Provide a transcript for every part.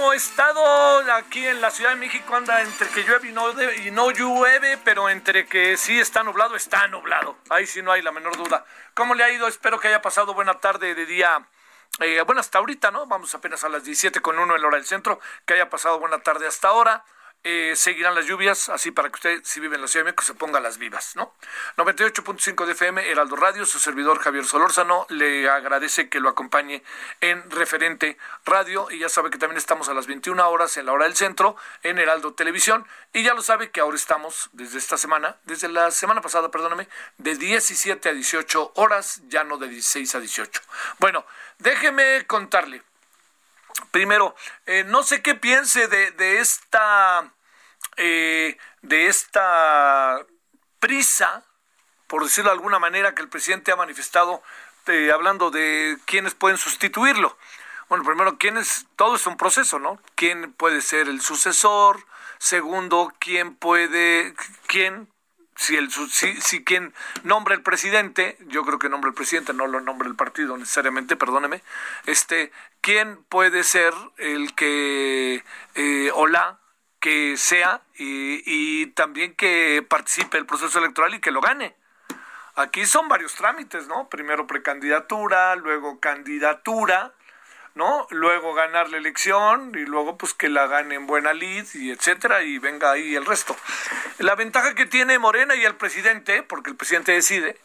Tardes, ¿cómo ha estado? Aquí en la Ciudad de México anda entre que llueve y no, de- y no llueve, pero entre que sí está nublado, está nublado. Ahí sí no hay la menor duda. ¿Cómo le ha ido? Espero que haya pasado buena tarde de día. eh, bueno, hasta ahorita, ¿no? Vamos apenas a las 17 con uno en la hora del centro. Que haya pasado buena tarde hasta ahora. Eh, seguirán las lluvias, así para que usted, si vive en la Ciudad de México, se ponga las vivas, ¿no? 98.5 de FM, Heraldo Radio, su servidor Javier Solórzano, le agradece que lo acompañe en Referente Radio, y ya sabe que también estamos a las 21 horas en la hora del centro, en Heraldo Televisión, y ya lo sabe que ahora estamos, desde esta semana, desde la semana pasada, perdóname, de 17 a 18 horas, ya no de 16 a 18. Bueno, déjeme contarle. Primero, eh, no sé qué piense de, de esta eh, de esta prisa, por decirlo de alguna manera, que el presidente ha manifestado eh, hablando de quiénes pueden sustituirlo. Bueno, primero, quién es, todo es un proceso, ¿no? ¿Quién puede ser el sucesor? Segundo, ¿quién puede, quién si el si, si quien nombra el presidente, yo creo que nombra el presidente, no lo nombra el partido necesariamente, perdóneme, este, quién puede ser el que eh, o la que sea y, también que participe el proceso electoral y que lo gane. Aquí son varios trámites, ¿no? Primero precandidatura, luego candidatura, ¿no? Luego ganar la elección y luego pues que la gane en buena lid y etcétera y venga ahí el resto. La ventaja que tiene Morena y el presidente, porque el presidente decide,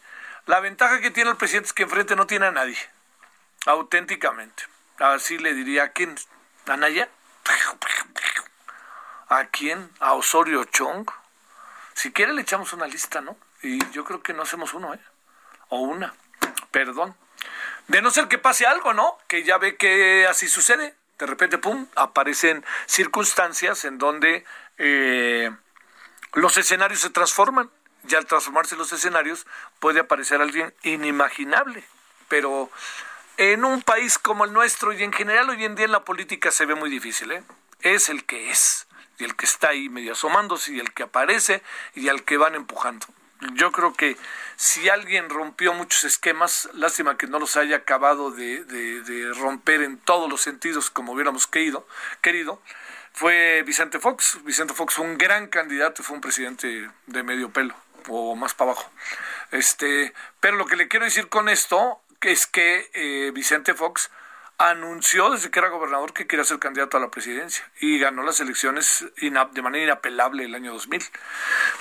la ventaja que tiene el presidente es que enfrente no tiene a nadie, auténticamente. Así le diría a quién, a Naya, a quién, a Osorio Chong. Si quiere le echamos una lista, ¿no? Y yo creo que no hacemos uno, ¿eh? O una, perdón. De no ser que pase algo, ¿no? Que ya ve que así sucede. De repente, pum, aparecen circunstancias en donde eh, los escenarios se transforman. Y al transformarse los escenarios puede aparecer alguien inimaginable. Pero en un país como el nuestro y en general hoy en día en la política se ve muy difícil, ¿eh? Es el que es. Y el que está ahí medio asomándose y el que aparece y al que van empujando. Yo creo que si alguien rompió muchos esquemas, lástima que no los haya acabado de, de- romper en todos los sentidos como hubiéramos querido, querido, fue Vicente Fox. Vicente Fox fue un gran candidato fue un presidente de medio pelo o más para abajo. Este, pero lo que le quiero decir con esto es que eh, Vicente Fox anunció desde que era gobernador que quería ser candidato a la presidencia y ganó las elecciones de manera inapelable el año 2000.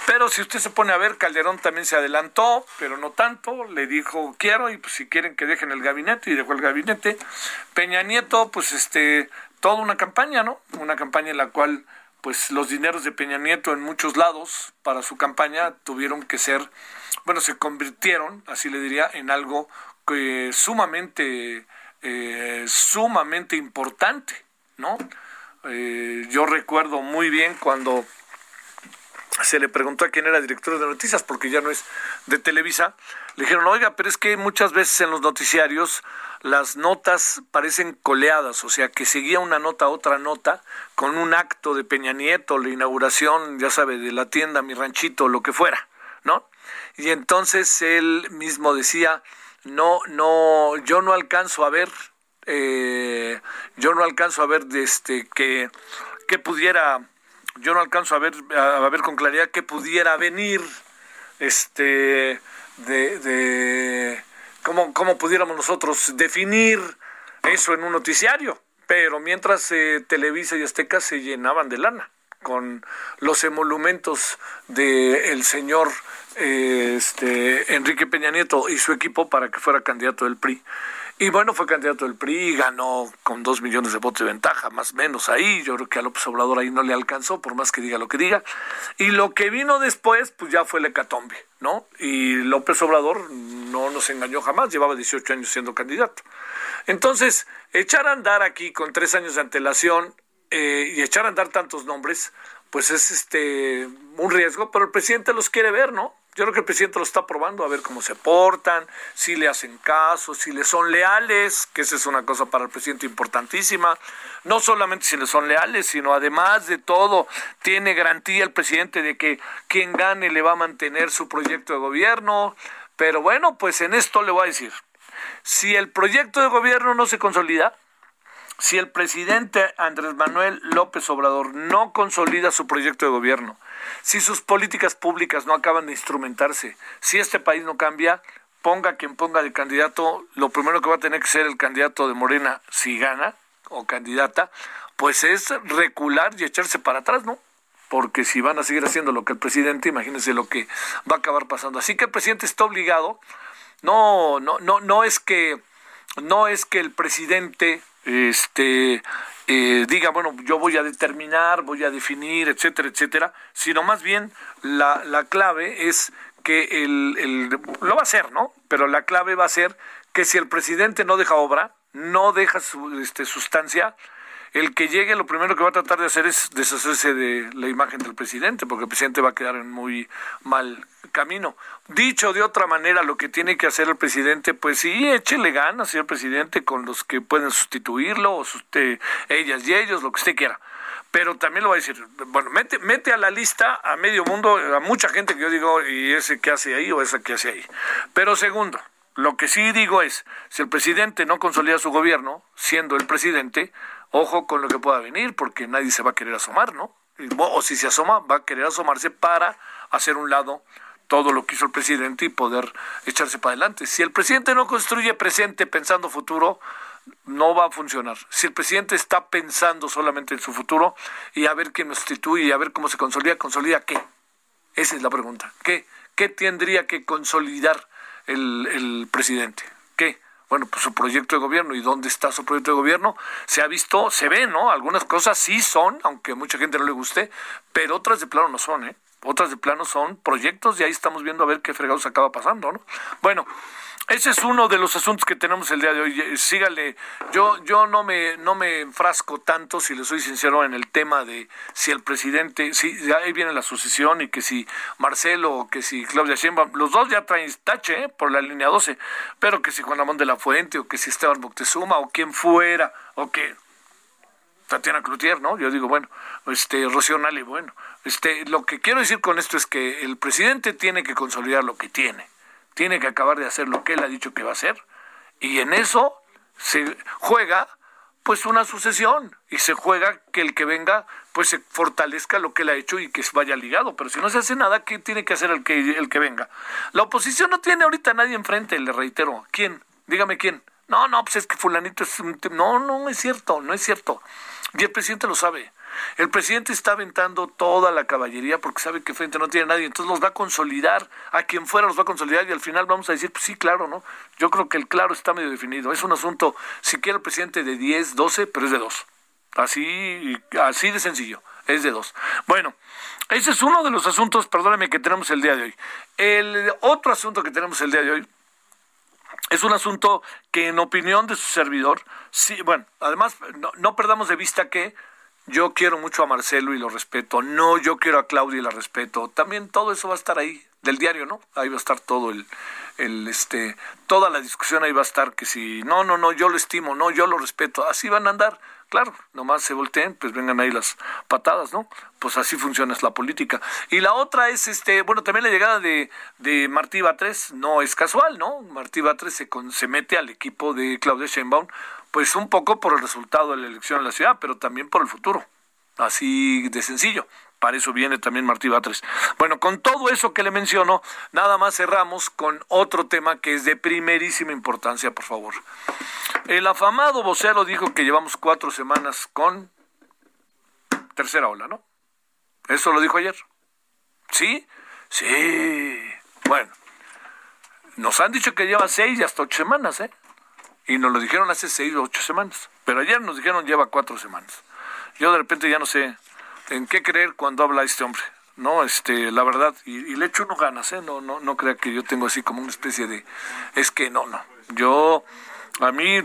Pero si usted se pone a ver, Calderón también se adelantó, pero no tanto, le dijo quiero y pues si quieren que dejen el gabinete y dejó el gabinete. Peña Nieto, pues este, toda una campaña, ¿no? Una campaña en la cual pues los dineros de Peña Nieto en muchos lados para su campaña tuvieron que ser, bueno, se convirtieron, así le diría, en algo que sumamente, eh, sumamente importante, ¿no? Eh, yo recuerdo muy bien cuando se le preguntó a quién era director de noticias, porque ya no es de Televisa, le dijeron, oiga, pero es que muchas veces en los noticiarios las notas parecen coleadas, o sea, que seguía una nota otra nota con un acto de Peña Nieto, la inauguración, ya sabe, de la tienda, mi ranchito, lo que fuera, ¿no? Y entonces él mismo decía, no, no, yo no alcanzo a ver, eh, yo no alcanzo a ver este, que, que pudiera yo no alcanzo a ver, a ver con claridad qué pudiera venir este de, de cómo, cómo pudiéramos nosotros definir eso en un noticiario. Pero mientras eh, Televisa y Azteca se llenaban de lana con los emolumentos del señor este, Enrique Peña Nieto y su equipo para que fuera candidato del PRI. Y bueno, fue candidato del PRI, ganó con dos millones de votos de ventaja, más o menos ahí. Yo creo que a López Obrador ahí no le alcanzó, por más que diga lo que diga. Y lo que vino después, pues ya fue el hecatombe, ¿no? Y López Obrador no nos engañó jamás, llevaba 18 años siendo candidato. Entonces, echar a andar aquí con tres años de antelación eh, y echar a andar tantos nombres, pues es este un riesgo, pero el presidente los quiere ver, ¿no? Yo creo que el presidente lo está probando a ver cómo se portan, si le hacen caso, si le son leales, que esa es una cosa para el presidente importantísima. No solamente si le son leales, sino además de todo, tiene garantía el presidente de que quien gane le va a mantener su proyecto de gobierno. Pero bueno, pues en esto le voy a decir, si el proyecto de gobierno no se consolida, si el presidente Andrés Manuel López Obrador no consolida su proyecto de gobierno, si sus políticas públicas no acaban de instrumentarse, si este país no cambia, ponga quien ponga de candidato, lo primero que va a tener que ser el candidato de Morena, si gana o candidata, pues es recular y echarse para atrás, ¿no? Porque si van a seguir haciendo lo que el presidente, imagínense lo que va a acabar pasando. Así que el presidente está obligado, no, no, no, no es que, no es que el presidente este eh, diga, bueno, yo voy a determinar, voy a definir, etcétera, etcétera, sino más bien la, la clave es que el, el, lo va a hacer, ¿no? Pero la clave va a ser que si el presidente no deja obra, no deja su este, sustancia, el que llegue lo primero que va a tratar de hacer es deshacerse de la imagen del presidente, porque el presidente va a quedar en muy mal camino. Dicho de otra manera, lo que tiene que hacer el presidente, pues sí, échele ganas, señor presidente, con los que pueden sustituirlo, o usted, ellas y ellos, lo que usted quiera. Pero también lo va a decir, bueno, mete, mete a la lista a medio mundo, a mucha gente que yo digo, y ese que hace ahí o esa que hace ahí. Pero segundo, lo que sí digo es, si el presidente no consolida su gobierno, siendo el presidente, ojo con lo que pueda venir, porque nadie se va a querer asomar, ¿no? O si se asoma, va a querer asomarse para hacer un lado todo lo que hizo el presidente y poder echarse para adelante. Si el presidente no construye presente pensando futuro, no va a funcionar. Si el presidente está pensando solamente en su futuro y a ver quién lo sustituye y a ver cómo se consolida, ¿consolida qué? Esa es la pregunta. ¿Qué, qué tendría que consolidar el, el presidente? ¿Qué? Bueno, pues su proyecto de gobierno y dónde está su proyecto de gobierno, se ha visto, se ve, ¿no? Algunas cosas sí son, aunque mucha gente no le guste, pero otras de plano no son, ¿eh? Otras de plano son proyectos y ahí estamos viendo a ver qué fregados acaba pasando, ¿no? Bueno, ese es uno de los asuntos que tenemos el día de hoy. Eh, sígale, yo, yo no me, no me enfrasco tanto, si le soy sincero, en el tema de si el presidente, si ahí viene la sucesión y que si Marcelo o que si Claudia Sheinbaum, los dos ya traen tache ¿eh? por la línea 12, pero que si Juan Ramón de la Fuente o que si Esteban Moctezuma o quien fuera, o que Tatiana Cloutier, ¿no? Yo digo, bueno, este, Rocío Nali, bueno, este, lo que quiero decir con esto es que el presidente tiene que consolidar lo que tiene tiene que acabar de hacer lo que él ha dicho que va a hacer y en eso se juega pues una sucesión y se juega que el que venga pues se fortalezca lo que él ha hecho y que vaya ligado, pero si no se hace nada, ¿qué tiene que hacer el que el que venga? La oposición no tiene ahorita nadie enfrente, le reitero. ¿Quién? Dígame quién. No, no, pues es que fulanito es un... No, no es cierto, no es cierto. Y el presidente lo sabe. El presidente está aventando toda la caballería porque sabe que frente no tiene nadie, entonces los va a consolidar, a quien fuera los va a consolidar y al final vamos a decir, pues sí, claro, ¿no? Yo creo que el claro está medio definido. Es un asunto, si quiere el presidente de 10, 12, pero es de dos. Así, así de sencillo, es de dos. Bueno, ese es uno de los asuntos, perdóneme, que tenemos el día de hoy. El otro asunto que tenemos el día de hoy es un asunto que en opinión de su servidor, sí, bueno, además no perdamos de vista que yo quiero mucho a Marcelo y lo respeto, no, yo quiero a Claudia y la respeto, también todo eso va a estar ahí, del diario, ¿no? Ahí va a estar todo el, el este, toda la discusión ahí va a estar que si, no, no, no, yo lo estimo, no, yo lo respeto, así van a andar, claro, nomás se volteen, pues vengan ahí las patadas, ¿no? Pues así funciona la política. Y la otra es, este, bueno, también la llegada de, de Martí Batres no es casual, ¿no? Martí Batres se, se mete al equipo de Claudia Sheinbaum, pues un poco por el resultado de la elección en la ciudad, pero también por el futuro. Así de sencillo. Para eso viene también Martí Batres. Bueno, con todo eso que le menciono, nada más cerramos con otro tema que es de primerísima importancia, por favor. El afamado vocero dijo que llevamos cuatro semanas con tercera ola, ¿no? Eso lo dijo ayer. ¿Sí? Sí. Bueno, nos han dicho que lleva seis y hasta ocho semanas, ¿eh? Y nos lo dijeron hace seis o ocho semanas. Pero ayer nos dijeron lleva cuatro semanas. Yo de repente ya no sé en qué creer cuando habla este hombre. No, este, la verdad, y, le echo uno ganas, ¿eh? No, no, no crea que yo tengo así como una especie de, es que no, no. Yo, a mí,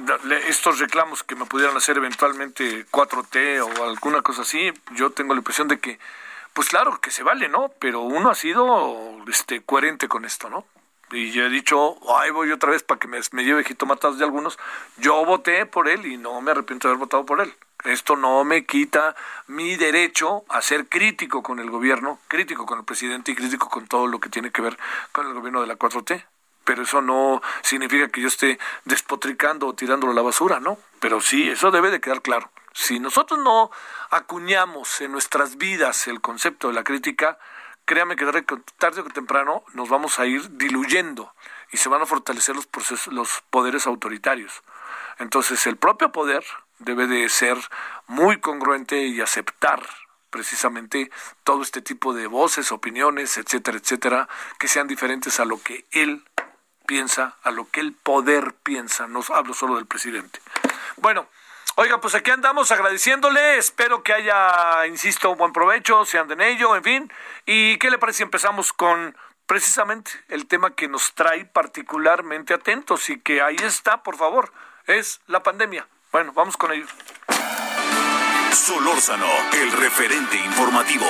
estos reclamos que me pudieran hacer eventualmente 4T o alguna cosa así, yo tengo la impresión de que, pues claro, que se vale, ¿no? Pero uno ha sido, este, coherente con esto, ¿no? Y yo he dicho, ay, voy otra vez para que me, me lleve jitomatados de algunos. Yo voté por él y no me arrepiento de haber votado por él. Esto no me quita mi derecho a ser crítico con el gobierno, crítico con el presidente y crítico con todo lo que tiene que ver con el gobierno de la 4T. Pero eso no significa que yo esté despotricando o tirándolo a la basura, ¿no? Pero sí, eso debe de quedar claro. Si nosotros no acuñamos en nuestras vidas el concepto de la crítica, créame que tarde o temprano nos vamos a ir diluyendo y se van a fortalecer los, procesos, los poderes autoritarios. Entonces el propio poder debe de ser muy congruente y aceptar precisamente todo este tipo de voces, opiniones, etcétera, etcétera, que sean diferentes a lo que él piensa, a lo que el poder piensa. No hablo solo del presidente. Bueno, Oiga, pues aquí andamos agradeciéndole. Espero que haya, insisto, un buen provecho, se anden en ello, en fin. ¿Y qué le parece si empezamos con precisamente el tema que nos trae particularmente atentos y que ahí está, por favor, es la pandemia? Bueno, vamos con ello. Solórzano, el referente informativo.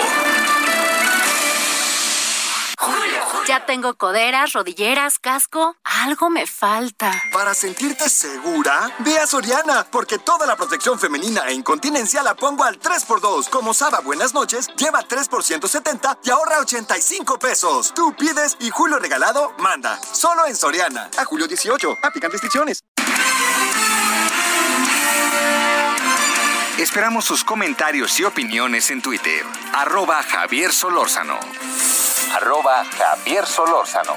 Ya tengo coderas, rodilleras, casco. Algo me falta. Para sentirte segura, ve a Soriana, porque toda la protección femenina e incontinencia la pongo al 3x2. Como Saba Buenas noches, lleva 3 por 170 y ahorra 85 pesos. Tú pides y Julio Regalado manda. Solo en Soriana. A julio 18. Aplican restricciones. Esperamos sus comentarios y opiniones en Twitter. Arroba Javier Solórzano arroba Javier Solórzano.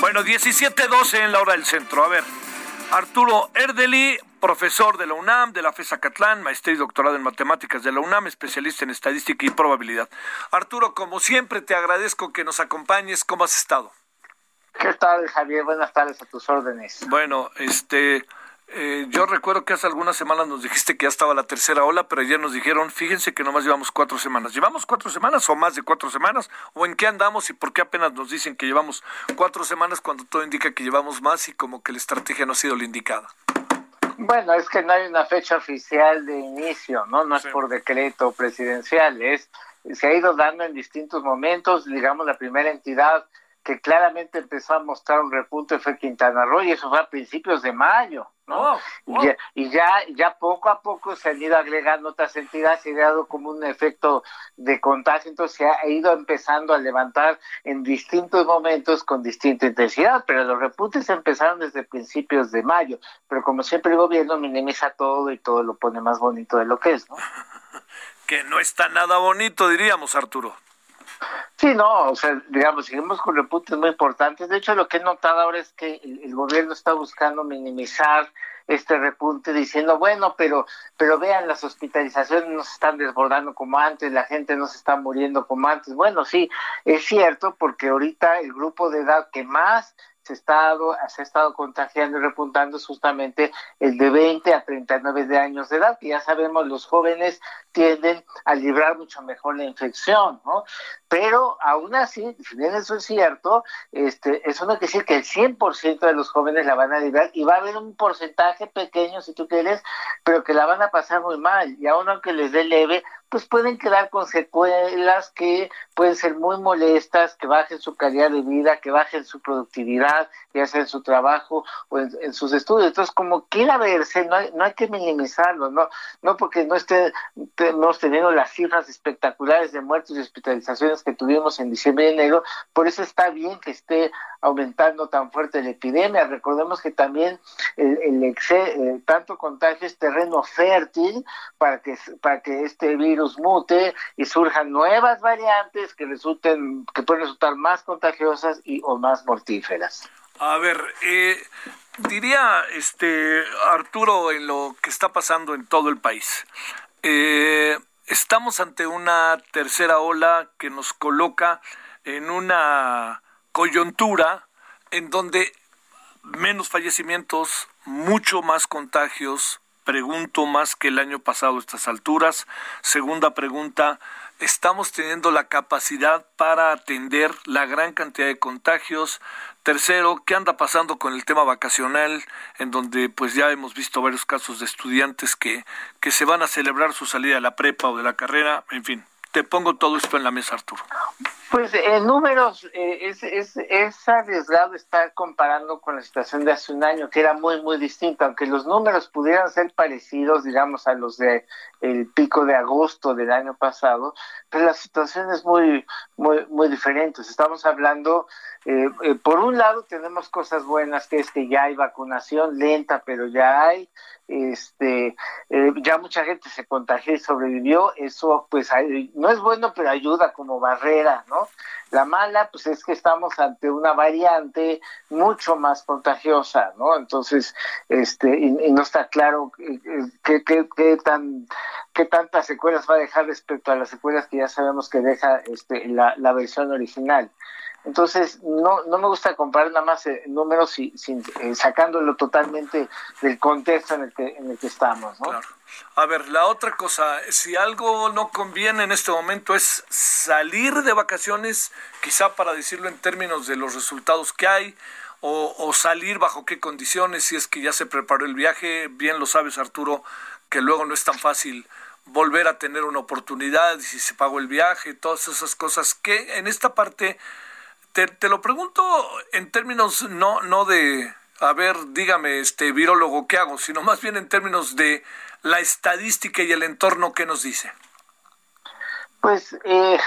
Bueno, 17.12 en la hora del centro. A ver, Arturo Erdeli, profesor de la UNAM, de la FESA Catlán, maestría y doctorado en matemáticas de la UNAM, especialista en estadística y probabilidad. Arturo, como siempre, te agradezco que nos acompañes. ¿Cómo has estado? ¿Qué tal, Javier? Buenas tardes a tus órdenes. Bueno, este, eh, yo recuerdo que hace algunas semanas nos dijiste que ya estaba la tercera ola, pero ayer nos dijeron, fíjense que nomás llevamos cuatro semanas. ¿Llevamos cuatro semanas o más de cuatro semanas? ¿O en qué andamos y por qué apenas nos dicen que llevamos cuatro semanas cuando todo indica que llevamos más y como que la estrategia no ha sido la indicada? Bueno, es que no hay una fecha oficial de inicio, ¿no? No es por decreto presidencial, es se ha ido dando en distintos momentos, digamos, la primera entidad que claramente empezó a mostrar un repunte fue Quintana Roo y eso fue a principios de mayo, ¿no? Y, ya, ya, poco a poco se han ido agregando otras entidades y ha dado como un efecto de contagio, entonces se ha ido empezando a levantar en distintos momentos con distinta intensidad, pero los repuntes empezaron desde principios de mayo, pero como siempre el gobierno minimiza todo y todo lo pone más bonito de lo que es, ¿no? que no está nada bonito, diríamos, Arturo. Sí, no, o sea, digamos, seguimos con repuntes muy importantes. De hecho, lo que he notado ahora es que el, gobierno está buscando minimizar este repunte diciendo, bueno, pero, pero vean, las hospitalizaciones no se están desbordando como antes, la gente no se está muriendo como antes. Bueno, sí, es cierto, porque ahorita el grupo de edad que más se, estado, se ha estado contagiando y repuntando es justamente el de 20 a 39 de años de edad, que ya sabemos los jóvenes tienden a librar mucho mejor la infección, ¿no? Pero aún así, si bien eso es cierto, este, eso no quiere decir que el 100% de los jóvenes la van a librar y va a haber un porcentaje pequeño, si tú quieres, pero que la van a pasar muy mal y aún aunque les dé leve, pues pueden quedar con secuelas que pueden ser muy molestas, que bajen su calidad de vida, que bajen su productividad, ya sea en su trabajo o en, sus estudios. Entonces, como quiera verse, no hay, no hay que minimizarlo, no, no porque no estemos teniendo las cifras espectaculares de muertos y hospitalizaciones que tuvimos en diciembre y enero, por eso está bien que esté aumentando tan fuerte la epidemia. Recordemos que también el, el eh, tanto contagio es terreno fértil para que, para que este virus mute y surjan nuevas variantes que resulten, que pueden resultar más contagiosas y o más mortíferas. A ver, eh, diría este Arturo en lo que está pasando en todo el país. Eh, estamos ante una tercera ola que nos coloca en una coyuntura en donde menos fallecimientos, mucho más contagios, pregunto más que el año pasado a estas alturas. Segunda pregunta, ¿estamos teniendo la capacidad para atender la gran cantidad de contagios? Tercero, ¿qué anda pasando con el tema vacacional, en donde pues ya hemos visto varios casos de estudiantes que, que se van a celebrar su salida de la prepa o de la carrera? En fin, te pongo todo esto en la mesa, Arturo. Pues en números eh, es, es, es, arriesgado estar comparando con la situación de hace un año, que era muy, muy distinta, aunque los números pudieran ser parecidos, digamos, a los de el pico de agosto del año pasado, pero la situación es muy, muy, muy diferente. Estamos hablando, eh, eh, por un lado tenemos cosas buenas, que es que ya hay vacunación lenta, pero ya hay, este, ya mucha gente se contagió y sobrevivió, eso pues no es bueno, pero ayuda como barrera, ¿no? La mala, pues es que estamos ante una variante mucho más contagiosa, ¿no? Entonces, este, y, no está claro qué, qué, tan, qué tantas secuelas va a dejar respecto a las secuelas que ya sabemos que deja este, la, la versión original. Entonces, no, no me gusta comparar nada más eh, números sin, eh, sacándolo totalmente del contexto en el que, en el que estamos. ¿no? A ver, la otra cosa, si algo no conviene en este momento es salir de vacaciones, quizá para decirlo en términos de los resultados que hay, o, o salir bajo qué condiciones, si es que ya se preparó el viaje, bien lo sabes Arturo, que luego no es tan fácil volver a tener una oportunidad, si se pagó el viaje, todas esas cosas que en esta parte te, te lo pregunto en términos no, no de, a ver, dígame, este virólogo, ¿qué hago? Sino más bien en términos de la estadística y el entorno que nos dice. Pues eh,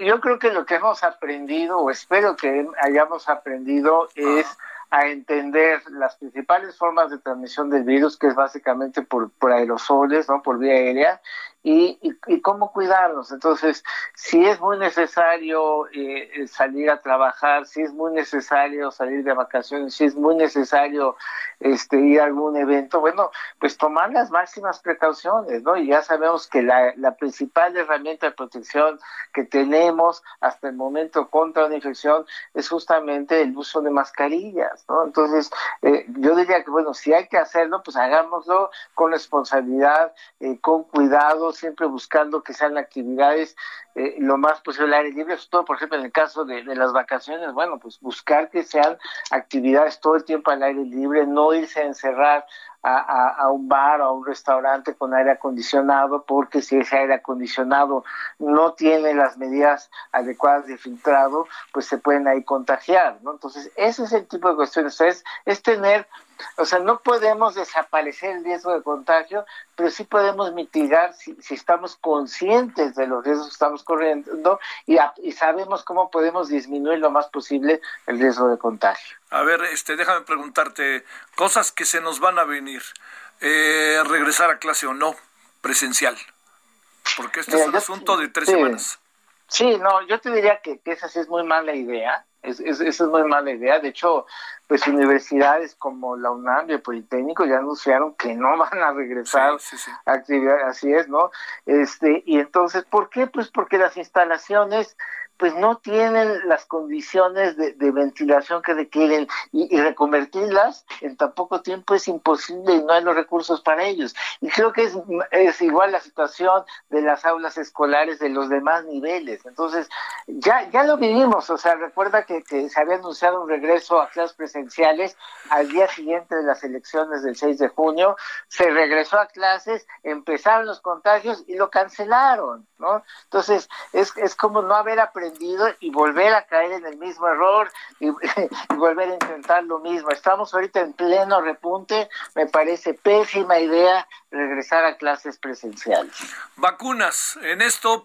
yo, creo que lo que hemos aprendido, o espero que hayamos aprendido, es a entender las principales formas de transmisión del virus, que es básicamente por, por aerosoles, ¿no? por vía aérea, y, y, cómo cuidarnos. Entonces, si es muy necesario eh, salir a trabajar, si es muy necesario salir de vacaciones, si es muy necesario este, ir a algún evento, bueno, pues tomar las máximas precauciones, ¿no? Y ya sabemos que la, la principal herramienta de protección que tenemos hasta el momento contra una infección es justamente el uso de mascarillas, ¿no? Entonces, eh, yo diría que, bueno, si hay que hacerlo, pues hagámoslo con responsabilidad, eh, con cuidado, siempre buscando que sean actividades eh, lo más posible al aire libre, sobre todo, por ejemplo, en el caso de, las vacaciones, bueno, pues buscar que sean actividades todo el tiempo al aire libre, no irse a encerrar a, a, un bar o a un restaurante con aire acondicionado, porque si ese aire acondicionado no tiene las medidas adecuadas de filtrado, pues se pueden ahí contagiar, ¿no? Entonces, ese es el tipo de cuestiones, es, es tener o sea, no podemos desaparecer el riesgo de contagio, pero sí podemos mitigar si, si estamos conscientes de los riesgos que estamos corriendo y, y, sabemos cómo podemos disminuir lo más posible el riesgo de contagio. A ver, este, déjame preguntarte cosas que se nos van a venir. Eh, regresar a clase o no, presencial. Porque este es un asunto de tres semanas. Sí, no, yo te diría que, que esa sí es muy mala idea es, esa es muy mala idea. De hecho, pues universidades como la UNAM y el Politécnico ya anunciaron que no van a regresar a actividades, así es, ¿no? Este, y entonces, ¿por qué? Pues porque las instalaciones pues no tienen las condiciones de, ventilación que requieren y, reconvertirlas en tan poco tiempo es imposible y no hay los recursos para ellos. Y creo que es, es igual la situación de las aulas escolares de los demás niveles. Entonces, ya, ya lo vivimos, o sea, recuerda que, que se había anunciado un regreso a clases presenciales al día siguiente de las elecciones del 6 de junio, se regresó a clases, empezaron los contagios y lo cancelaron, ¿no? Entonces, es, es como no haber aprendido y volver a caer en el mismo error y, volver a intentar lo mismo. Estamos ahorita en pleno repunte, me parece pésima idea regresar a clases presenciales. Vacunas, en esto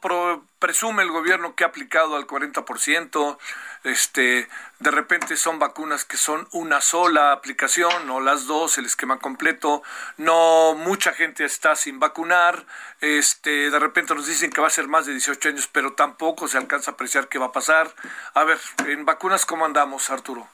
presume el gobierno que ha aplicado al 40%, este, de repente son vacunas que son una sola aplicación o las dos, el esquema completo, no mucha gente está sin vacunar, este, de repente nos dicen que va a ser más de 18 años, pero tampoco se alcanza a apreciar qué va a pasar. A ver, en vacunas, ¿cómo andamos, Arturo?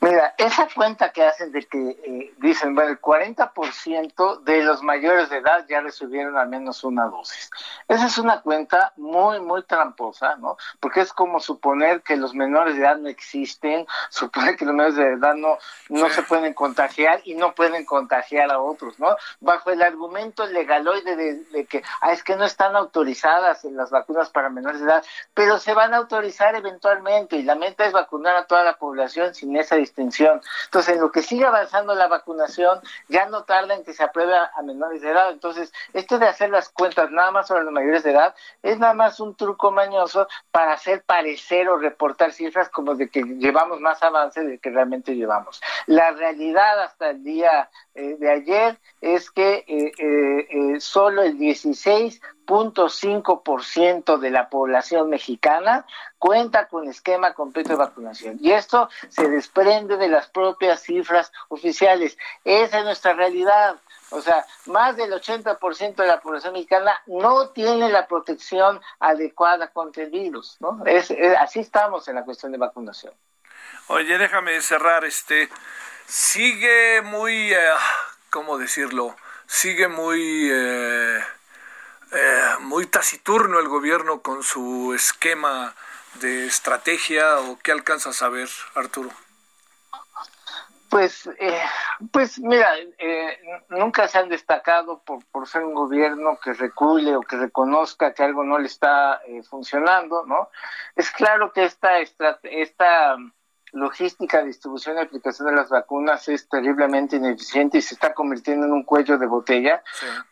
Mira, esa cuenta que hacen de que eh, dicen, bueno, el 40% de los mayores de edad ya recibieron al menos una dosis. Esa es una cuenta muy, muy tramposa, ¿no? Porque es como suponer que los menores de edad no existen, suponer que los menores de edad no, no se pueden contagiar y no pueden contagiar a otros, ¿no? Bajo el argumento legaloide de, de que, ah, es que no están autorizadas las vacunas para menores de edad, pero se van a autorizar eventualmente y la meta es vacunar a toda la población sin esa distinción. Entonces, en lo que sigue avanzando la vacunación, ya no tarda en que se apruebe a, menores de edad. Entonces, esto de hacer las cuentas nada más sobre los mayores de edad es nada más un truco mañoso para hacer parecer o reportar cifras como de que llevamos más avance de que realmente llevamos. La realidad hasta el día eh, de ayer es que eh, eh, solo el 16.5% de la población mexicana cuenta con esquema completo de vacunación. Y esto se desprende de las propias cifras oficiales. Esa es nuestra realidad. O sea, más del 80% de la población mexicana no tiene la protección adecuada contra el virus, ¿no? Es, así estamos en la cuestión de vacunación. Oye, déjame cerrar este sigue muy, eh, ¿cómo decirlo? Sigue muy, eh, eh, muy taciturno el gobierno con su esquema de estrategia o qué alcanzas a ver, Arturo? Pues, eh, pues mira, eh, nunca se han destacado por, por ser un gobierno que recule o que reconozca que algo no le está funcionando, ¿no? Es claro que esta, esta logística, distribución y aplicación de las vacunas es terriblemente ineficiente y se está convirtiendo en un cuello de botella,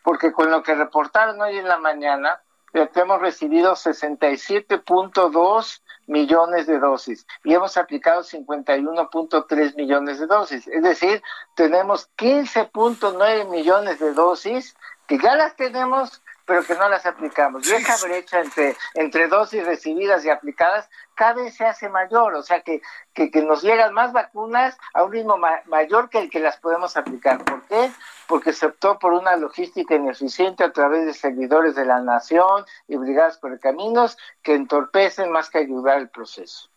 porque con lo que reportaron hoy en la mañana, hemos recibido 67.2 millones de dosis y hemos aplicado 51.3 millones de dosis. Es decir, tenemos 15.9 millones de dosis que ya las tenemos, pero que no las aplicamos. Y esa brecha entre, entre dosis recibidas y aplicadas cada vez se hace mayor, o sea que, que, nos llegan más vacunas a un ritmo mayor que el que las podemos aplicar. ¿Por qué? Porque se optó por una logística ineficiente a través de servidores de la nación y brigadas por caminos que entorpecen más que ayudar el proceso.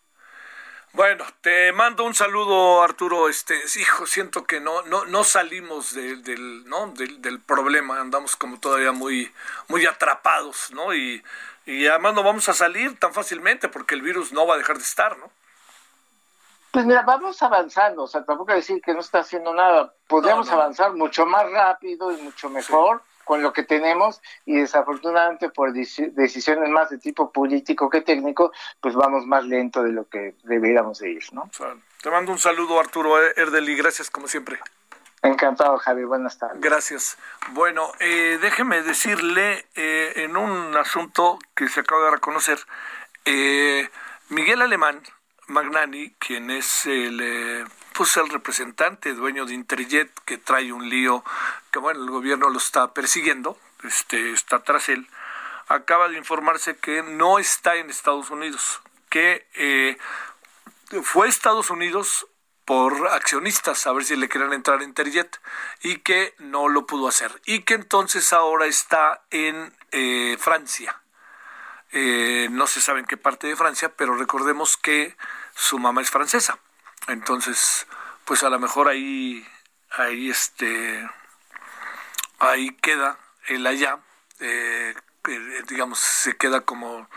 Bueno, te mando un saludo, Arturo. Este, hijo, siento que no, no, no salimos del, ¿no? Del, del, problema, andamos como todavía muy, muy atrapados, ¿no? Y, y además no vamos a salir tan fácilmente porque el virus no va a dejar de estar, ¿no? Pues mira, vamos avanzando, o sea, tampoco decir que no está haciendo nada. Podríamos avanzar mucho más rápido y mucho mejor con lo que tenemos y desafortunadamente por decisiones más de tipo político que técnico, pues vamos más lento de lo que deberíamos de ir, ¿no? Te mando un saludo Arturo Erdeli, gracias como siempre. Encantado, Javi. Buenas tardes. Gracias. Bueno, eh, déjeme decirle eh, en un asunto que se acaba de reconocer, eh, Miguel Alemán Magnani, quien es el, eh, pues el representante, dueño de Interjet, que trae un lío que, bueno, el gobierno lo está persiguiendo, este, está tras él, acaba de informarse que no está en Estados Unidos, que fue a Estados Unidos por accionistas a ver si le querían entrar en Interjet y que no lo pudo hacer y que entonces ahora está en eh, Francia. Eh, no se sabe en qué parte de Francia, pero recordemos que su mamá es francesa. Entonces, pues a lo mejor ahí, ahí este, ahí queda el allá, eh, digamos, se queda como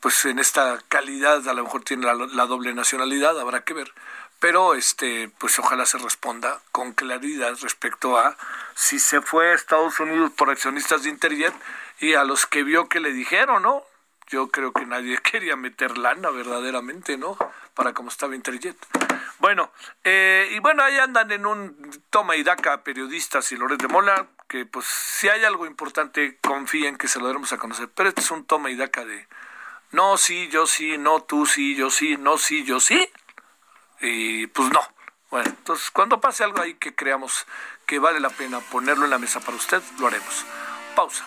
pues en esta calidad a lo mejor tiene la, doble nacionalidad, habrá que ver. Pero este, pues ojalá se responda con claridad respecto a si se fue a Estados Unidos por accionistas de Interjet y a los que vio que le dijeron, ¿no? Yo creo que nadie quería meter lana verdaderamente, ¿no? Para como estaba Interjet. Bueno, eh, y bueno, ahí andan en un toma y daca periodistas y Lores de Mola, que pues si hay algo importante, confíen que se lo daremos a conocer. Pero este es un toma y daca de no, sí, yo sí, no, tú sí, yo sí, no, sí, yo sí. Y pues no. Bueno, entonces cuando pase algo ahí que creamos que vale la pena ponerlo en la mesa para usted, lo haremos. Pausa.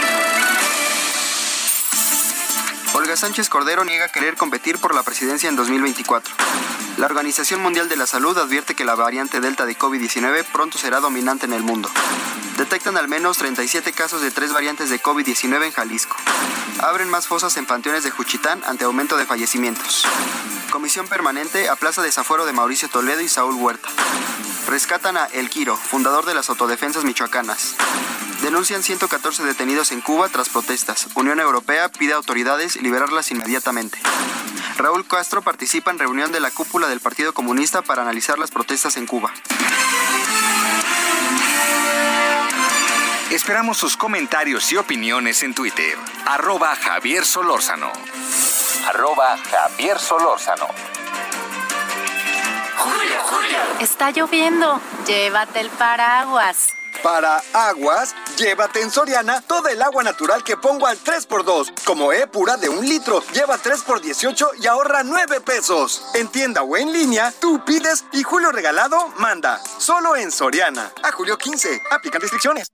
Sánchez Cordero niega querer competir por la presidencia en 2024. La Organización Mundial de la Salud advierte que la variante Delta de COVID-19 pronto será dominante en el mundo. Detectan al menos 37 casos de tres variantes de COVID-19 en Jalisco. Abren más fosas en panteones de Juchitán ante aumento de fallecimientos. Comisión permanente a plaza desafuero de Mauricio Toledo y Saúl Huerta. Rescatan a El Quiro, fundador de las autodefensas michoacanas. Denuncian 114 detenidos en Cuba tras protestas. Unión Europea pide a autoridades liberarlas inmediatamente. Raúl Castro participa en reunión de la cúpula del Partido Comunista para analizar las protestas en Cuba. Esperamos sus comentarios y opiniones en Twitter. Arroba Javier Solórzano. Arroba Javier Solórzano. Julio, Julio. Está lloviendo. Llévate el paraguas. Para aguas, llévate en Soriana todo el agua natural que pongo al 3x2. Como E pura de un litro, lleva 3 x 18 y ahorra 9 pesos. En tienda o en línea, tú pides y Julio Regalado manda. Solo en Soriana. A julio 15. Aplican restricciones.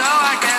So I can't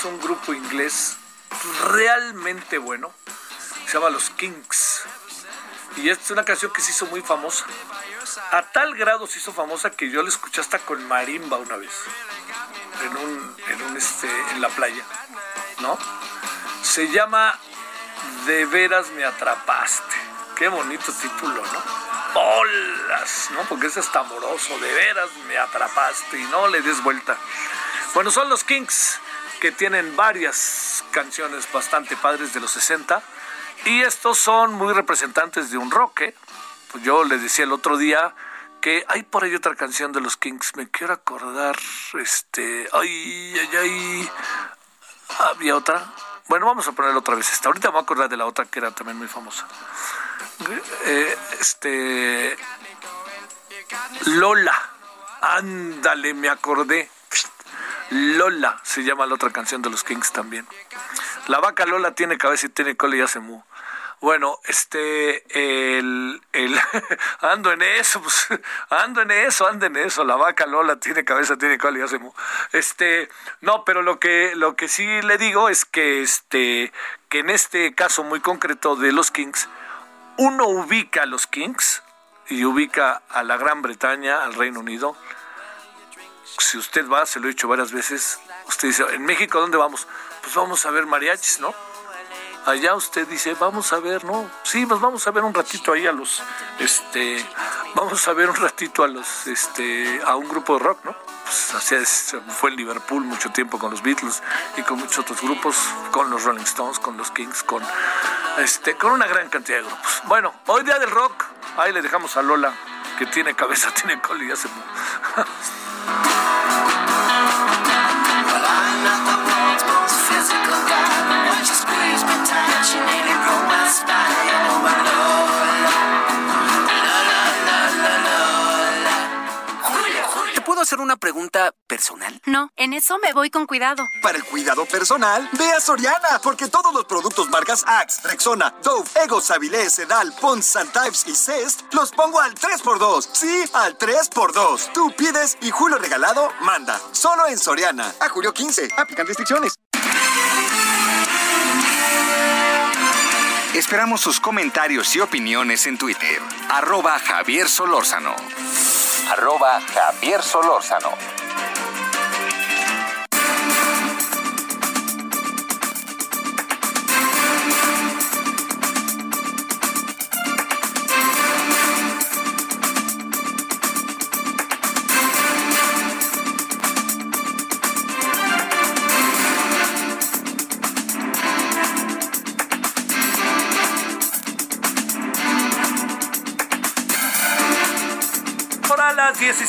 Es un grupo inglés realmente bueno. Se llama Los Kings. Y es una canción que se hizo muy famosa. A tal grado se hizo famosa que yo la escuché hasta con marimba una vez. En un, en un este, en la playa. ¿No? Se llama De veras me atrapaste. Qué bonito título, ¿no? bolas, ¿no? Porque es amoroso, de veras me atrapaste y no le des vuelta. Bueno, son los Kings que tienen varias canciones bastante padres de los 60 y estos son muy representantes de un rock. Pues yo les decía el otro día que hay por ahí otra canción de los Kings, me quiero acordar, este, ay, ay, ay, había otra. Bueno, vamos a ponerla otra vez esta. Ahorita me voy a acordar de la otra que era también muy famosa. Eh, este, Lola, ándale, me acordé. Lola se llama la otra canción de los Kings también. La vaca Lola tiene cabeza y tiene cola y hace mu. Bueno, este, el, el, ando en eso, pues, ando en eso, ando en eso, la vaca Lola tiene cabeza, tiene cola y hace mu. Este, no, pero lo que, lo que sí le digo es que, este, que en este caso muy concreto de los Kings, uno ubica a los Kings y ubica a la Gran Bretaña, al Reino Unido. Si usted va, se lo he dicho varias veces, usted dice, ¿en México dónde vamos? Pues vamos a ver mariachis, ¿no? allá usted dice, vamos a ver, ¿no? Sí, pues vamos a ver un ratito ahí a los, este, vamos a ver un ratito a los, este, a un grupo de rock, ¿no? Pues así fue el Liverpool mucho tiempo con los Beatles y con muchos otros grupos, con los Rolling Stones, con los Kings, con, este, con una gran cantidad de grupos. Bueno, hoy día del rock, ahí le dejamos a Lola, que tiene cabeza, tiene cola y ya se... ¿Te en eso me voy con cuidado. Para el cuidado personal, ve a Soriana, porque todos los productos marcas Axe, Rexona, Dove, Ego, Savilé, Sedal, Pons, Santypes y Cest los pongo al 3x2. Sí, al 3x2. Tú pides y Julio Regalado manda. Solo en Soriana. A julio 15. Aplican restricciones. Esperamos sus comentarios y opiniones en Twitter. Arroba Javier Solórzano. Arroba Javier Solórzano.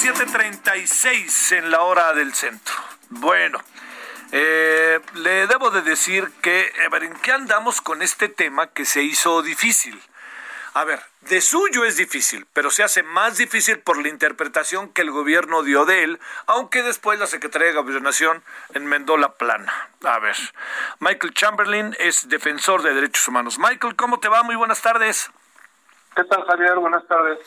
7:36 en la hora del centro. Bueno, eh, le debo de decir que, eh, a ¿en qué andamos con este tema que se hizo difícil? A ver, de suyo es difícil, pero se hace más difícil por la interpretación que el gobierno dio de él, aunque después la Secretaría de Gobernación enmendó la plana. A ver, Michael Chamberlain es defensor de derechos humanos. Michael, ¿cómo te va? Muy buenas tardes. ¿Qué tal, Javier? Buenas tardes.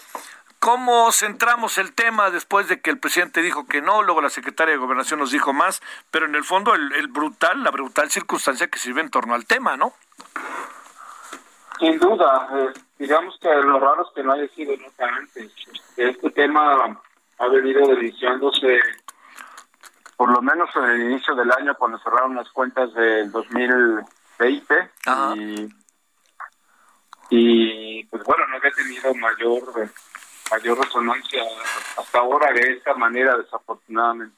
¿Cómo centramos el tema después de que el presidente dijo que no, luego la secretaria de Gobernación nos dijo más, pero en el fondo el, el brutal, la brutal circunstancia que sirve en torno al tema, ¿no? Sin duda, eh, digamos que lo raro es que no haya sido nunca antes. Este tema ha venido deliciándose por lo menos en el inicio del año cuando cerraron las cuentas del 2020 y, y pues bueno, no había tenido mayor mayor resonancia hasta ahora de esta manera desafortunadamente.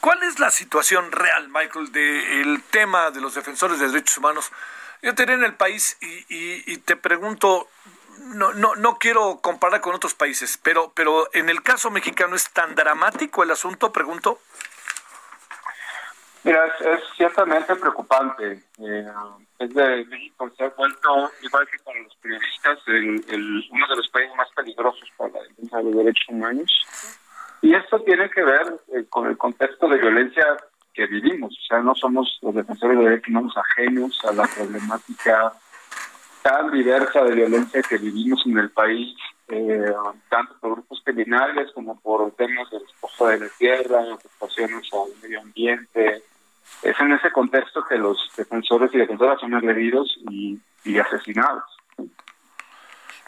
¿Cuál es la situación real, Michael, del tema de los defensores de derechos humanos? Yo te en el país y, y, y, te pregunto, no, no, no quiero comparar con otros países, pero, pero en el caso mexicano es tan dramático el asunto, pregunto. Mira, es, ciertamente preocupante. Eh, es de México se ha vuelto, igual que con los periodistas, el, uno de los países más peligrosos para la defensa de los derechos humanos. Y esto tiene que ver eh, con el contexto de violencia que vivimos. O sea, no somos los defensores de derechos humanos ajenos a la problemática tan diversa de violencia que vivimos en el país, eh, tanto por grupos criminales como por temas de despojo de la tierra, afectaciones al medio ambiente. Es en ese contexto que los defensores y defensoras son agredidos y, asesinados.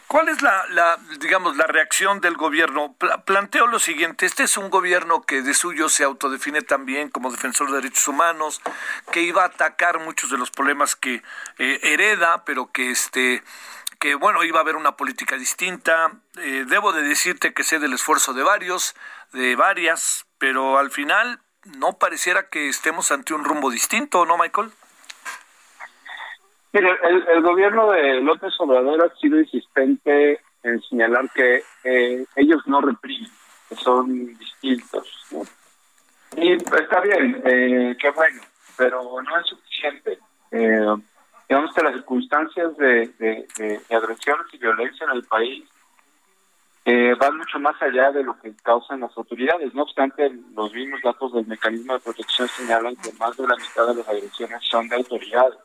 ¿Cuál es la, la, digamos, la reacción del gobierno? planteo lo siguiente, este es un gobierno que de suyo se autodefine también como defensor de derechos humanos, que iba a atacar muchos de los problemas que eh, hereda, pero que este que bueno, iba a haber una política distinta. Eh, debo de decirte que sé del esfuerzo de varios, de varias, pero al final no pareciera que estemos ante un rumbo distinto, ¿no, Michael? Mire, el, el, gobierno de López Obrador ha sido insistente en señalar que eh, ellos no reprimen, que son distintos. Y está bien, eh, qué bueno, pero no es suficiente. Eh, digamos que las circunstancias de, de, agresiones y violencia en el país eh, van mucho más allá de lo que causan las autoridades. No obstante, los mismos datos del mecanismo de protección señalan que más de la mitad de las agresiones son de autoridades,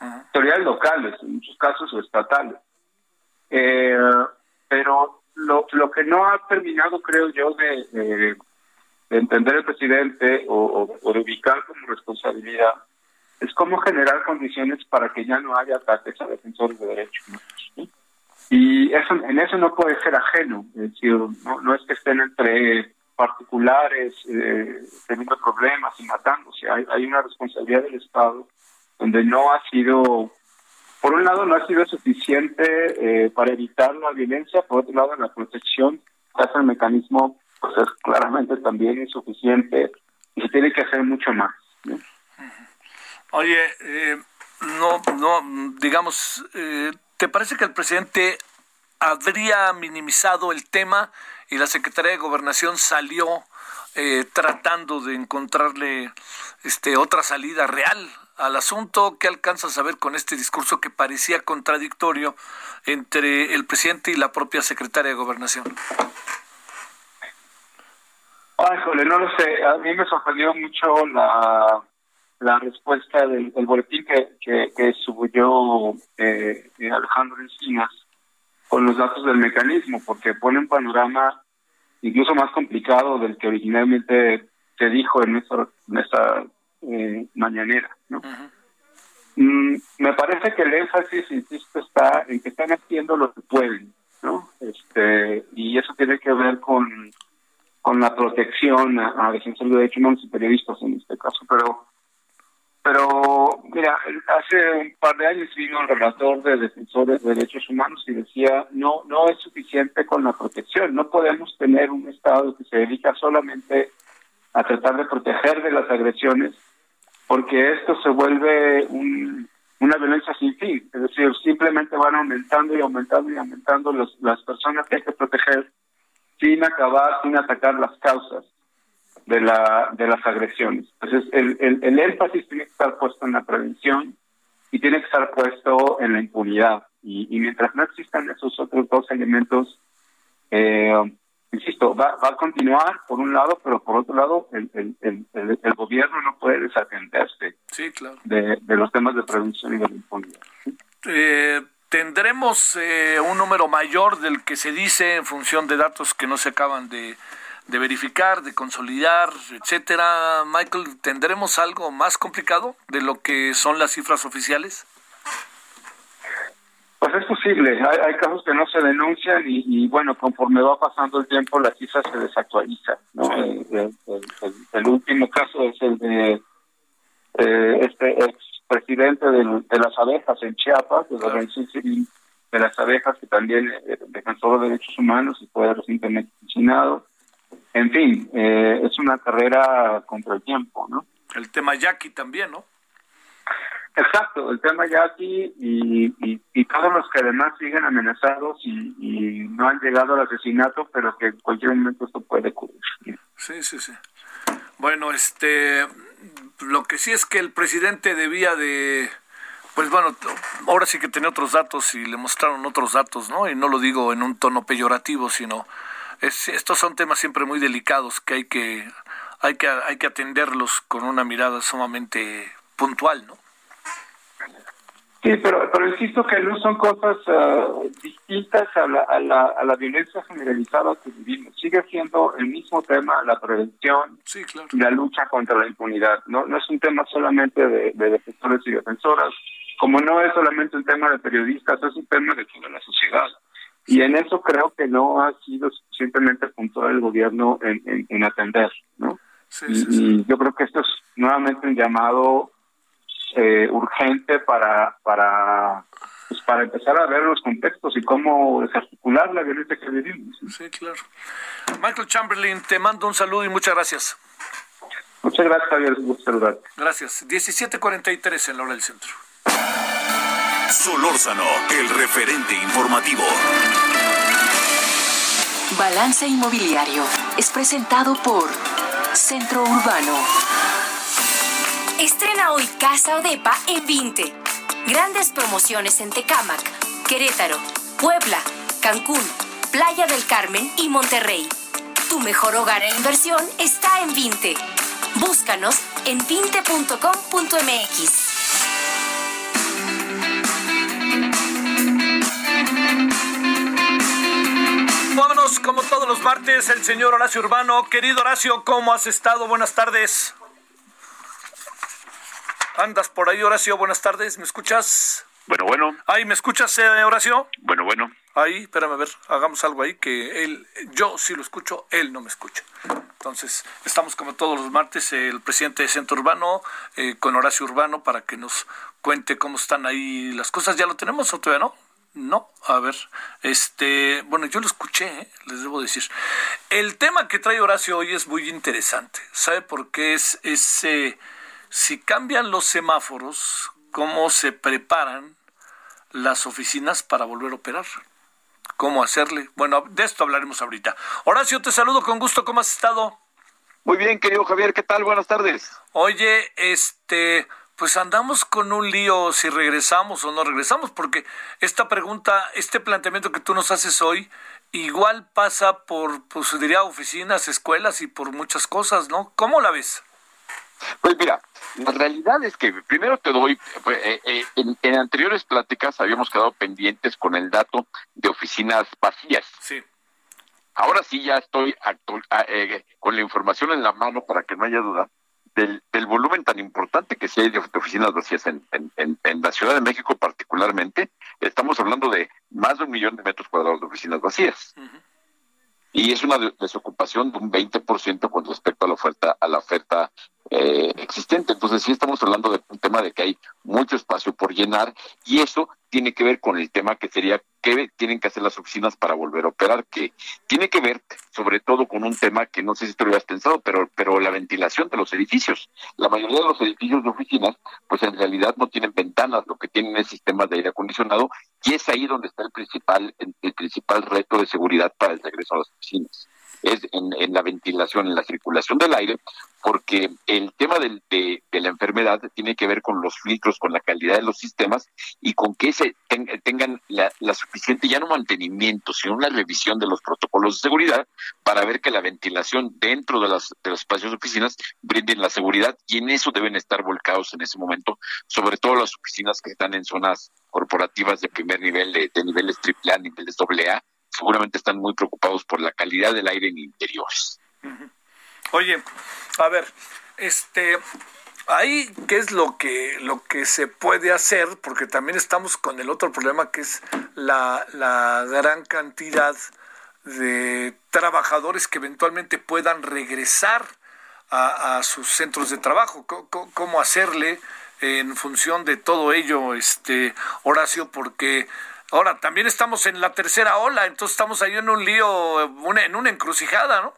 autoridades locales, en muchos casos estatales. Eh, pero lo, lo que no ha terminado, creo yo, de, entender el presidente o, o, de ubicar como responsabilidad es cómo generar condiciones para que ya no haya ataques a defensores de derechos humanos. Y eso, en eso no puede ser ajeno, es decir, no, no es que estén entre particulares eh, teniendo problemas y matándose, hay, hay una responsabilidad del Estado donde no ha sido, por un lado no ha sido suficiente eh, para evitar la violencia, por otro lado la protección hace el mecanismo pues es claramente también insuficiente y se tiene que hacer mucho más. Oye, eh, no, no, digamos, eh, ¿te parece que el presidente habría minimizado el tema y la Secretaría de Gobernación salió eh, tratando de encontrarle este otra salida real al asunto? ¿Qué alcanzas a ver con este discurso que parecía contradictorio entre el presidente y la propia Secretaria de Gobernación? Ay, jole, no lo sé. A mí me sorprendió mucho la la respuesta del, boletín que, que, subió eh, Alejandro Encinas con los datos del mecanismo, porque pone un panorama incluso más complicado del que originalmente se dijo en esta, eh, mañanera. ¿no? Mm, me parece que el énfasis, insisto, está en que están haciendo lo que pueden, ¿no? Este, y eso tiene que ver con, con la protección a, a defensores de derechos humanos y periodistas en este caso, pero pero, mira, hace un par de años vino el relator de defensores de derechos humanos y decía, no, no es suficiente con la protección, no podemos tener un Estado que se dedica solamente a tratar de proteger de las agresiones, porque esto se vuelve una violencia sin fin, es decir, simplemente van aumentando y aumentando y aumentando las personas que hay que proteger sin acabar, sin atacar las causas de, la, de las agresiones. Entonces, el, el, énfasis tiene que estar puesto en la prevención y tiene que estar puesto en la impunidad. Y, y mientras no existan esos otros dos elementos, eh, insisto, va, va a continuar por un lado, pero por otro lado, el, el, el, el gobierno no puede desatenderse sí, claro. de, de, los temas de prevención y de la impunidad. Eh, ¿Tendremos eh, un número mayor del que se dice en función de datos que no se acaban de de verificar, de consolidar, etcétera. Michael, ¿tendremos algo más complicado de lo que son las cifras oficiales? Pues es posible, hay, casos que no se denuncian y, bueno, conforme va pasando el tiempo las cifras se desactualizan. ¿no? El, último caso es el de eh, este ex presidente de las abejas en Chiapas, de la Organización Civil de las abejas, que también eh, defensor de derechos humanos y fue recientemente asesinado. En fin, eh, es una carrera contra el tiempo, ¿no? El tema Yaqui también, ¿no? Exacto, el tema Yaqui y, y, todos los que además siguen amenazados y, no han llegado al asesinato, pero que en cualquier momento esto puede ocurrir. Sí, sí, sí. Bueno, este, lo que sí es que el presidente debía de, pues bueno, ahora sí que tenía otros datos y le mostraron otros datos, ¿no? Y no lo digo en un tono peyorativo, sino estos son temas siempre muy delicados que hay que hay que hay que atenderlos con una mirada sumamente puntual, ¿no? Sí, pero, pero insisto que no son cosas ah, distintas a la, a, la, a la violencia generalizada que vivimos. Sigue siendo el mismo tema la prevención y la lucha contra la impunidad. No, no es un tema solamente de, de defensores y defensoras, como no es solamente un tema de periodistas, es un tema de toda la sociedad. Y en eso creo que no ha sido suficientemente puntual el gobierno en, en, atender, ¿no? y, yo creo que esto es nuevamente un llamado eh, urgente para, para, pues para empezar a ver los contextos y cómo desarticular la violencia que vivimos. Sí, claro. Michael Chamberlain, te mando un saludo y muchas gracias. Muchas gracias, Javier. Gusto saludarte. Gracias. 17.43 en la hora del centro. Solórzano, el referente informativo. Balance Inmobiliario es presentado por Centro Urbano. Estrena hoy Casa Odepa en 20. Grandes promociones en Tecámac, Querétaro, Puebla, Cancún, Playa del Carmen y Monterrey. Tu mejor hogar en inversión está en 20. Búscanos en 20.com.mx. Como todos los martes, el señor Horacio Urbano. Querido Horacio, ¿cómo has estado? Buenas tardes. ¿Andas por ahí, Horacio? Buenas tardes, ¿me escuchas? Bueno, bueno. Ay, ¿me escuchas, eh, Horacio? Bueno, bueno. Ahí, espérame a ver, hagamos algo ahí que él, yo sí lo escucho, él no me escucha. Entonces, estamos como todos los martes, el presidente de Centro Urbano, eh, con Horacio Urbano, para que nos cuente cómo están ahí las cosas. ¿Ya lo tenemos o todavía no? No, a ver, este, bueno, yo lo escuché, ¿eh? les debo decir. El tema que trae Horacio hoy es muy interesante. ¿Sabe por qué? Es ese, si cambian los semáforos, cómo se preparan las oficinas para volver a operar. ¿Cómo hacerle? Bueno, de esto hablaremos ahorita. Horacio, te saludo con gusto. ¿Cómo has estado? Muy bien, querido Javier. ¿Qué tal? Buenas tardes. Oye, este, pues andamos con un lío si regresamos o no regresamos, porque esta pregunta, este planteamiento que tú nos haces hoy, igual pasa por, pues diría, oficinas, escuelas y por muchas cosas, ¿no? ¿Cómo la ves? Pues mira, la realidad es que primero te doy, eh, eh, en, anteriores pláticas habíamos quedado pendientes con el dato de oficinas vacías. Sí. Ahora sí ya estoy eh, con la información en la mano para que no haya duda del, volumen tan importante que sí hay de, oficinas vacías en, en, la Ciudad de México particularmente. Estamos hablando de más de un millón de metros cuadrados de oficinas vacías. Y es una desocupación de un 20% con respecto a la oferta a la oferta eh, existente. Entonces sí estamos hablando de un tema de que hay mucho espacio por llenar y eso tiene que ver con el tema que sería qué tienen que hacer las oficinas para volver a operar, que tiene que ver sobre todo con un tema que no sé si tú lo habías pensado, pero, pero la ventilación de los edificios. La mayoría de los edificios de oficinas, pues en realidad no tienen ventanas, lo que tienen es sistemas de aire acondicionado y es ahí donde está el principal, el principal reto de seguridad para el regreso a las oficinas es en, la ventilación, en la circulación del aire, porque el tema de, la enfermedad tiene que ver con los filtros, con la calidad de los sistemas y con que se tengan la, suficiente, ya no mantenimiento, sino una revisión de los protocolos de seguridad para ver que la ventilación dentro de, las, de los espacios de oficinas brinden la seguridad y en eso deben estar volcados en ese momento, sobre todo las oficinas que están en zonas corporativas de primer nivel, de, de niveles AAA, niveles AA, seguramente están muy preocupados por la calidad del aire en interiores. Oye, a ver, este, ahí qué es lo que lo que se puede hacer, porque también estamos con el otro problema que es la, la gran cantidad de trabajadores que eventualmente puedan regresar a, sus centros de trabajo. ¿Cómo, ¿Cómo, hacerle en función de todo ello, este Horacio? Porque Ahora, también estamos en la tercera ola, entonces estamos ahí en un lío, en una encrucijada, ¿no?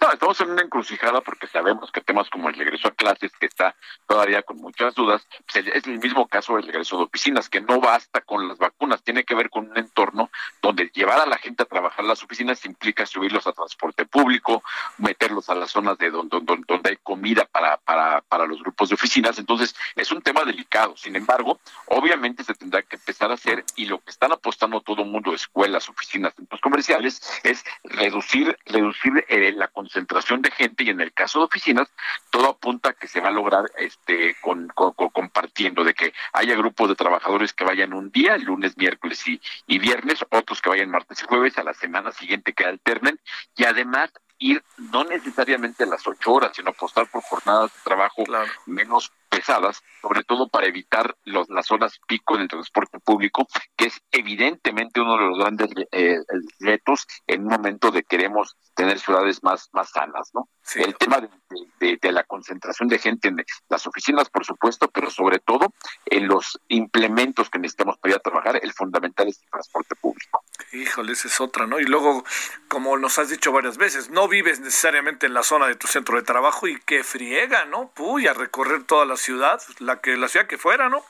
No, estamos en una encrucijada porque sabemos que temas como el regreso a clases, que está todavía con muchas dudas, pues, es el mismo caso del regreso de oficinas, que no basta con las vacunas, tiene que ver con un entorno donde llevar a la gente a trabajar las oficinas implica subirlos a transporte público, meterlos a las zonas de donde, donde, hay comida para, para, para los grupos de oficinas, entonces es un tema delicado. Sin embargo, obviamente se tendrá que empezar a hacer y lo que están apostando todo el mundo, escuelas, oficinas, centros comerciales, es reducir, reducir el la concentración de gente y en el caso de oficinas todo apunta a que se va a lograr este con, compartiendo de que haya grupos de trabajadores que vayan un día, lunes, miércoles y, y viernes, otros que vayan martes y jueves, a la semana siguiente que alternen y además ir no necesariamente a las ocho horas, sino apostar por jornadas de trabajo menos pesadas, sobre todo para evitar los, las zonas pico del transporte público, que es evidentemente uno de los grandes eh, retos en un momento de queremos tener ciudades más, más sanas, ¿no? El tema de, de, la concentración de gente en las oficinas, por supuesto, pero sobre todo en los implementos que necesitamos para ir a trabajar, el fundamental es el transporte público. Híjole, esa es otra, ¿no? Y luego, como nos has dicho varias veces, no vives necesariamente en la zona de tu centro de trabajo y que friega, ¿no? Puy, a recorrer toda la ciudad, la que la ciudad que fuera, ¿no?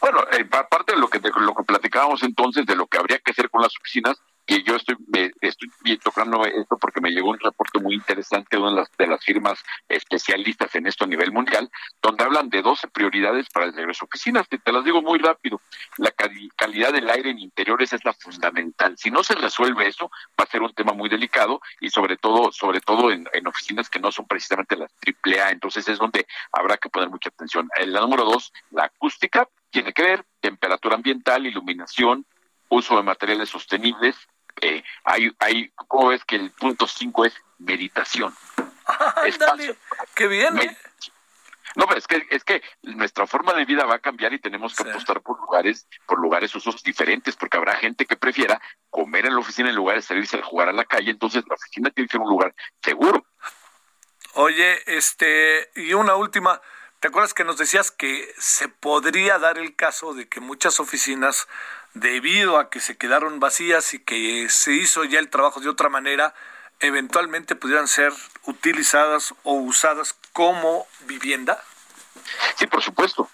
Bueno, eh, parte de lo que de lo que platicábamos entonces de lo que habría que hacer con las oficinas que yo estoy, me, estoy tocando esto porque me llegó un reporte muy interesante de una de las, firmas especialistas en esto a nivel mundial, donde hablan de 12 prioridades para el regreso a oficinas. Te, te las digo muy rápido. La calidad del aire en interiores es la fundamental. Si no se resuelve eso, va a ser un tema muy delicado y sobre todo, sobre todo en, en oficinas que no son precisamente las triple A. Entonces es donde habrá que poner mucha atención. La número dos, la acústica, tiene que ver temperatura ambiental, iluminación, uso de materiales sostenibles. Eh, hay, hay, ¿cómo ves que el punto cinco es meditación? Espacio. qué bien. ¿eh? No, pero es que es que nuestra forma de vida va a cambiar y tenemos que apostar por lugares, por lugares usos diferentes, porque habrá gente que prefiera comer en la oficina en lugar de salirse a jugar a la calle, entonces la oficina tiene que ser un lugar seguro. Oye, este, y una última, ¿te acuerdas que nos decías que se podría dar el caso de que muchas oficinas, debido a que se quedaron vacías y que se hizo ya el trabajo de otra manera, eventualmente pudieran ser utilizadas o usadas como vivienda? Sí, por supuesto.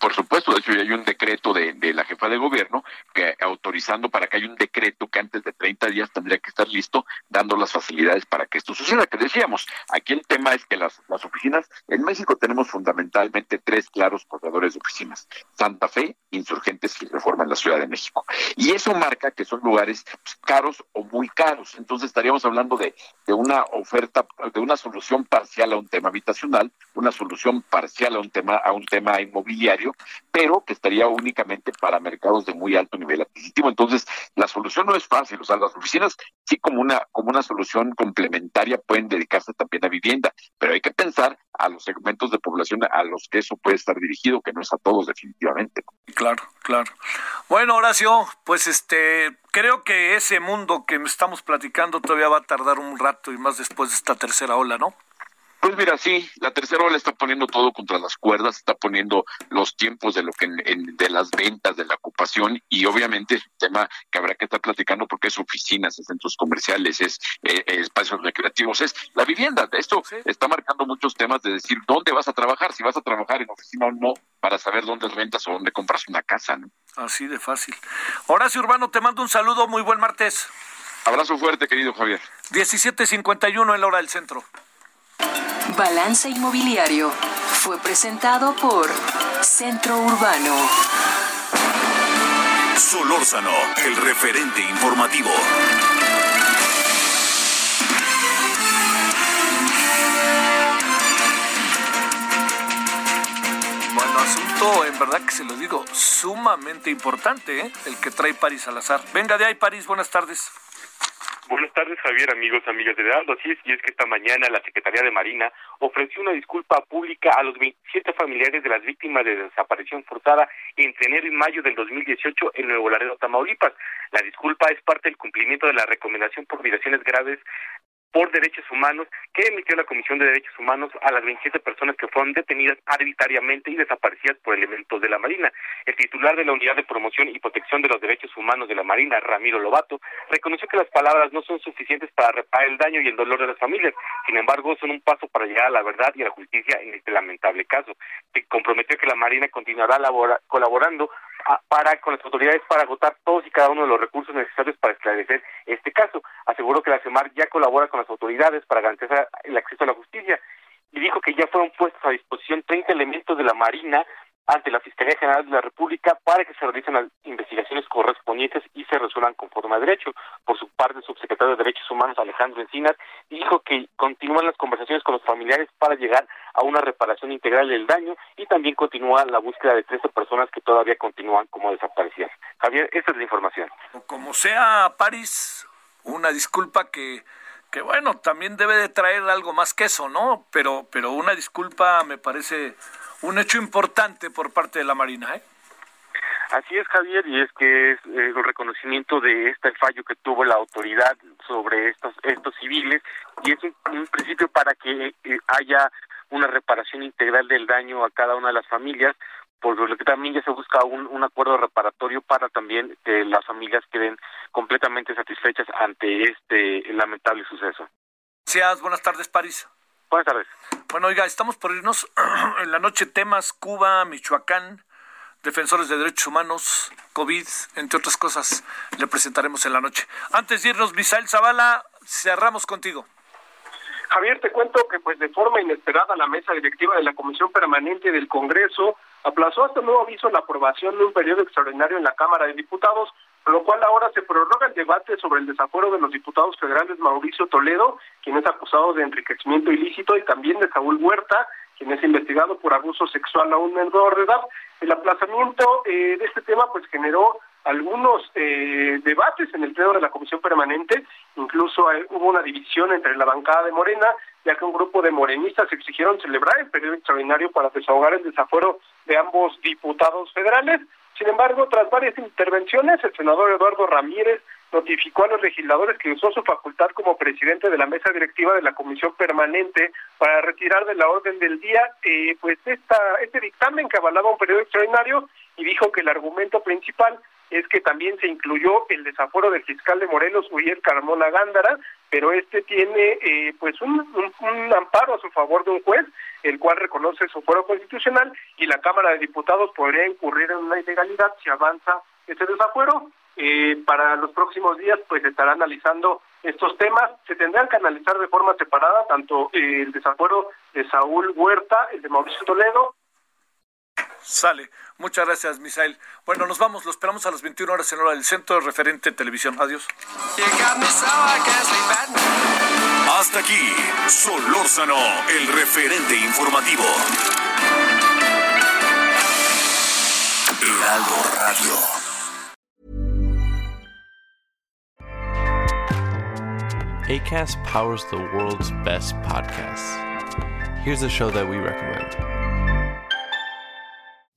Por supuesto, de hecho ya hay un decreto de, de, la jefa de gobierno que autorizando para que haya un decreto que antes de 30 días tendría que estar listo, dando las facilidades para que esto suceda. Que decíamos, aquí el tema es que las, las oficinas, en México tenemos fundamentalmente tres claros corredores de oficinas, Santa Fe, Insurgentes y Reforma en la Ciudad de México. Y eso marca que son lugares caros o muy caros. Entonces estaríamos hablando de, de una oferta, de una solución parcial a un tema habitacional, una solución parcial a un tema, a un tema inmobiliario pero que estaría únicamente para mercados de muy alto nivel adquisitivo. Entonces, la solución no es fácil, o sea, las oficinas sí como una como una solución complementaria pueden dedicarse también a vivienda, pero hay que pensar a los segmentos de población a los que eso puede estar dirigido, que no es a todos definitivamente. Claro, claro. Bueno, Horacio, pues este creo que ese mundo que estamos platicando todavía va a tardar un rato y más después de esta tercera ola, ¿no? Pues mira, sí, la tercera ola está poniendo todo contra las cuerdas, está poniendo los tiempos de lo que de las ventas, de la ocupación y obviamente es un tema que habrá que estar platicando porque es oficinas, es centros comerciales, es eh, espacios recreativos, es la vivienda. Esto está marcando muchos temas de decir dónde vas a trabajar, si vas a trabajar en oficina o no, para saber dónde rentas o dónde compras una casa. ¿no? Así de fácil. Horacio Urbano, te mando un saludo, muy buen martes. Abrazo fuerte, querido Javier. 17.51 en la hora del centro. Balance Inmobiliario fue presentado por Centro Urbano. Solórzano, el referente informativo. Bueno, asunto, en verdad que se lo digo, sumamente importante, ¿eh? el que trae París Salazar. Venga de ahí, París, buenas tardes. Buenas tardes, Javier, amigos, amigas de Heraldo. Así es, y es que esta mañana la Secretaría de Marina ofreció una disculpa pública a los 27 familiares de las víctimas de desaparición forzada entre enero y mayo del 2018 en Nuevo Laredo, Tamaulipas. La disculpa es parte del cumplimiento de la recomendación por violaciones graves por Derechos Humanos que emitió la Comisión de Derechos Humanos a las 27 personas que fueron detenidas arbitrariamente y desaparecidas por elementos de la Marina. El titular de la Unidad de Promoción y Protección de los Derechos Humanos de la Marina, Ramiro Lobato, reconoció que las palabras no son suficientes para reparar el daño y el dolor de las familias. Sin embargo, son un paso para llegar a la verdad y a la justicia en este lamentable caso. Se comprometió que la Marina continuará colaborando para con las autoridades para agotar todos y cada uno de los recursos necesarios para esclarecer este caso. Aseguró que la CEMAR ya colabora con las autoridades para garantizar el acceso a la justicia y dijo que ya fueron puestos a disposición 30 elementos de la Marina ante la Fiscalía General de la República para que se realicen las investigaciones correspondientes y se resuelvan conforme a derecho. Por su parte, el subsecretario de Derechos Humanos, Alejandro Encinas, dijo que continúan las conversaciones con los familiares para llegar a una reparación integral del daño y también continúa la búsqueda de 13 personas que todavía continúan como desaparecidas. Javier, esta es la información. Como sea, París, una disculpa que que bueno, también debe de traer algo más que eso, ¿no? Pero, pero una disculpa me parece un hecho importante por parte de la Marina, ¿eh? Así es, Javier, y es que es eh, el reconocimiento de este fallo que tuvo la autoridad sobre estos estos civiles y es un, principio para que eh, haya una reparación integral del daño a cada una de las familias, por lo que también ya se busca un, un acuerdo reparatorio para también que las familias queden completamente satisfechas ante este lamentable suceso. Gracias, buenas tardes, París. Buenas tardes. Bueno, oiga, estamos por irnos en la noche temas Cuba, Michoacán, defensores de derechos humanos, COVID, entre otras cosas, le presentaremos en la noche. Antes de irnos, Misael Zavala, cerramos contigo. Javier, te cuento que pues de forma inesperada la mesa directiva de la Comisión Permanente del Congreso aplazó hasta nuevo aviso la aprobación de un periodo extraordinario en la Cámara de Diputados, con lo cual ahora se prorroga el debate sobre el desafuero de los diputados federales Mauricio Toledo, quien es acusado de enriquecimiento ilícito, y también de Saúl Huerta, quien es investigado por abuso sexual a un menor de edad. El aplazamiento eh, de este tema pues generó algunos eh, debates en el pleno de la comisión permanente, incluso hubo una división entre la bancada de Morena, ya que un grupo de morenistas exigieron celebrar el periodo extraordinario para desahogar el desafuero de ambos diputados federales. Sin embargo, tras varias intervenciones, el senador Eduardo Ramírez notificó a los legisladores que usó su facultad como presidente de la mesa directiva de la comisión permanente para retirar de la orden del día eh, pues esta, este dictamen que avalaba un periodo extraordinario y dijo que el argumento principal es que también se incluyó el desaforo del fiscal de Morelos, Uriel Carmona Gándara, pero este tiene eh, pues un, amparo a su favor de un juez, el cual reconoce su fuero constitucional y la Cámara de Diputados podría incurrir en una ilegalidad si avanza ese desafuero. Eh, para los próximos días pues estará analizando estos temas. Se tendrán que analizar de forma separada tanto eh, el desafuero de Saúl Huerta, el de Mauricio Toledo. Sale. Muchas gracias, Misael. Bueno, nos vamos. Lo esperamos a las 21 horas en hora del Centro de Referente Televisión. Adiós. Hasta aquí, Solórzano, el referente informativo. Heraldo Radio. ACAST powers the world's best podcasts. Here's a show that we recommend.